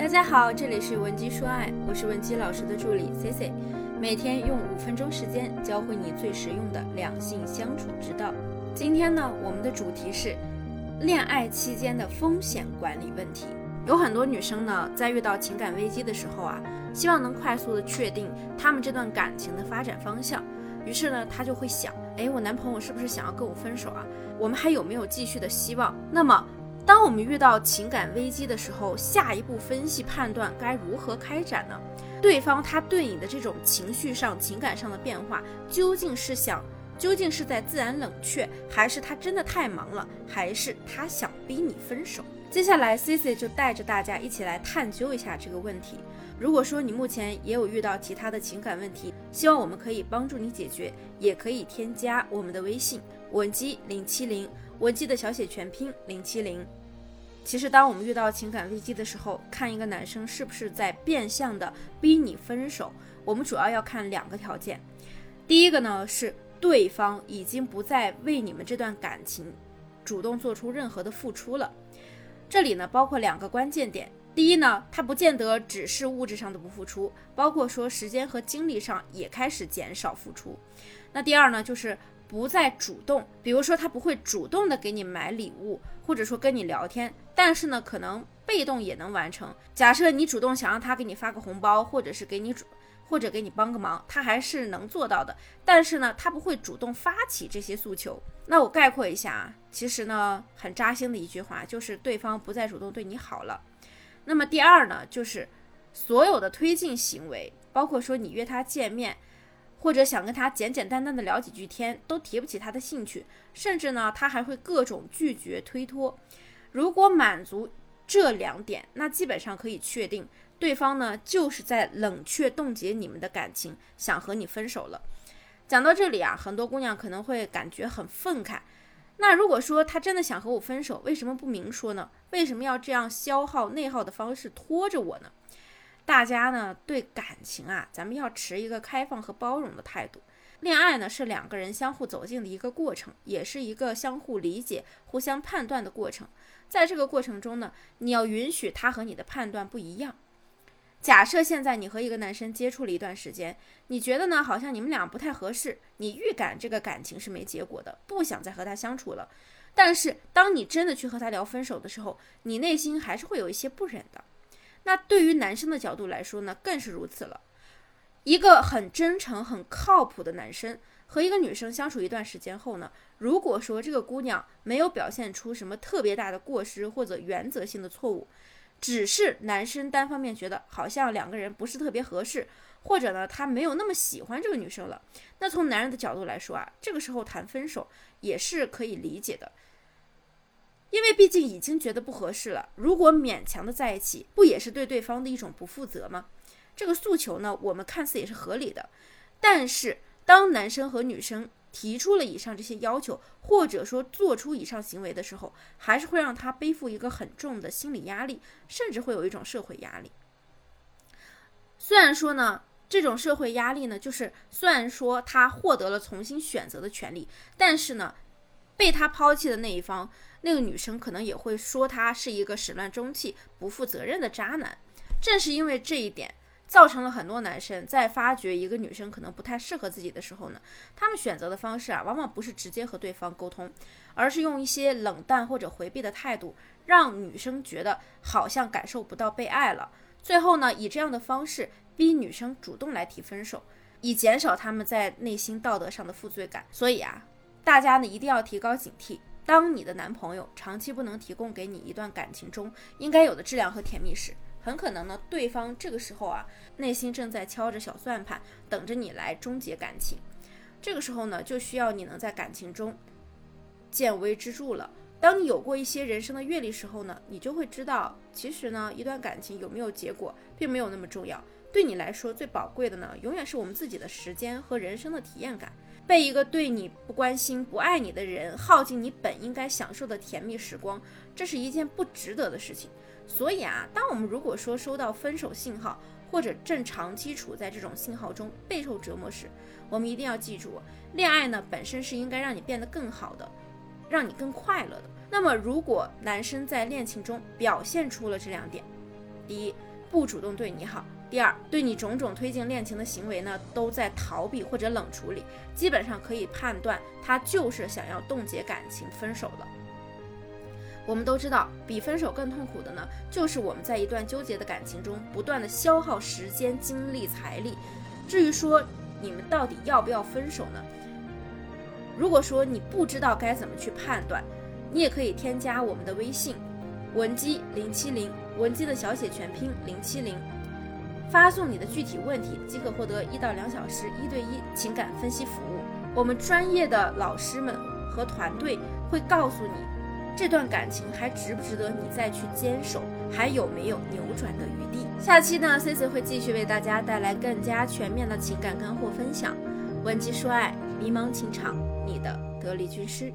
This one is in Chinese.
大家好，这里是文姬说爱，我是文姬老师的助理 C C，每天用五分钟时间教会你最实用的两性相处之道。今天呢，我们的主题是恋爱期间的风险管理问题。有很多女生呢，在遇到情感危机的时候啊，希望能快速的确定他们这段感情的发展方向，于是呢，她就会想，哎，我男朋友是不是想要跟我分手啊？我们还有没有继续的希望？那么。当我们遇到情感危机的时候，下一步分析判断该如何开展呢？对方他对你的这种情绪上、情感上的变化，究竟是想，究竟是在自然冷却，还是他真的太忙了，还是他想逼你分手？接下来 Cici 就带着大家一起来探究一下这个问题。如果说你目前也有遇到其他的情感问题，希望我们可以帮助你解决，也可以添加我们的微信文姬零七零。文姬的小写全拼零七零。其实，当我们遇到情感危机的时候，看一个男生是不是在变相的逼你分手，我们主要要看两个条件。第一个呢，是对方已经不再为你们这段感情主动做出任何的付出了。这里呢，包括两个关键点。第一呢，他不见得只是物质上的不付出，包括说时间和精力上也开始减少付出。那第二呢，就是。不再主动，比如说他不会主动的给你买礼物，或者说跟你聊天，但是呢，可能被动也能完成。假设你主动想让他给你发个红包，或者是给你主，或者给你帮个忙，他还是能做到的。但是呢，他不会主动发起这些诉求。那我概括一下啊，其实呢，很扎心的一句话就是对方不再主动对你好了。那么第二呢，就是所有的推进行为，包括说你约他见面。或者想跟他简简单单的聊几句天，都提不起他的兴趣，甚至呢，他还会各种拒绝推脱。如果满足这两点，那基本上可以确定，对方呢就是在冷却冻结你们的感情，想和你分手了。讲到这里啊，很多姑娘可能会感觉很愤慨。那如果说他真的想和我分手，为什么不明说呢？为什么要这样消耗内耗的方式拖着我呢？大家呢对感情啊，咱们要持一个开放和包容的态度。恋爱呢是两个人相互走近的一个过程，也是一个相互理解、互相判断的过程。在这个过程中呢，你要允许他和你的判断不一样。假设现在你和一个男生接触了一段时间，你觉得呢好像你们俩不太合适，你预感这个感情是没结果的，不想再和他相处了。但是当你真的去和他聊分手的时候，你内心还是会有一些不忍的。那对于男生的角度来说呢，更是如此了。一个很真诚、很靠谱的男生和一个女生相处一段时间后呢，如果说这个姑娘没有表现出什么特别大的过失或者原则性的错误，只是男生单方面觉得好像两个人不是特别合适，或者呢他没有那么喜欢这个女生了，那从男人的角度来说啊，这个时候谈分手也是可以理解的。因为毕竟已经觉得不合适了，如果勉强的在一起，不也是对对方的一种不负责吗？这个诉求呢，我们看似也是合理的。但是，当男生和女生提出了以上这些要求，或者说做出以上行为的时候，还是会让他背负一个很重的心理压力，甚至会有一种社会压力。虽然说呢，这种社会压力呢，就是虽然说他获得了重新选择的权利，但是呢，被他抛弃的那一方。那个女生可能也会说他是一个始乱终弃、不负责任的渣男。正是因为这一点，造成了很多男生在发觉一个女生可能不太适合自己的时候呢，他们选择的方式啊，往往不是直接和对方沟通，而是用一些冷淡或者回避的态度，让女生觉得好像感受不到被爱了。最后呢，以这样的方式逼女生主动来提分手，以减少他们在内心道德上的负罪感。所以啊，大家呢一定要提高警惕。当你的男朋友长期不能提供给你一段感情中应该有的质量和甜蜜时，很可能呢，对方这个时候啊，内心正在敲着小算盘，等着你来终结感情。这个时候呢，就需要你能在感情中见微知著了。当你有过一些人生的阅历时候呢，你就会知道，其实呢，一段感情有没有结果，并没有那么重要。对你来说，最宝贵的呢，永远是我们自己的时间和人生的体验感。被一个对你不关心、不爱你的人耗尽你本应该享受的甜蜜时光，这是一件不值得的事情。所以啊，当我们如果说收到分手信号，或者正长期处在这种信号中备受折磨时，我们一定要记住，恋爱呢本身是应该让你变得更好的，让你更快乐的。那么，如果男生在恋情中表现出了这两点，第一，不主动对你好；第二，对你种种推进恋情的行为呢，都在逃避或者冷处理，基本上可以判断他就是想要冻结感情分手了。我们都知道，比分手更痛苦的呢，就是我们在一段纠结的感情中不断的消耗时间、精力、财力。至于说你们到底要不要分手呢？如果说你不知道该怎么去判断，你也可以添加我们的微信文姬零七零，文姬的小写全拼零七零，发送你的具体问题即可获得一到两小时一对一情感分析服务。我们专业的老师们和团队会告诉你，这段感情还值不值得你再去坚守，还有没有扭转的余地。下期呢，Cici 会继续为大家带来更加全面的情感干货分享。文姬说爱，迷茫情场，你的得力军师。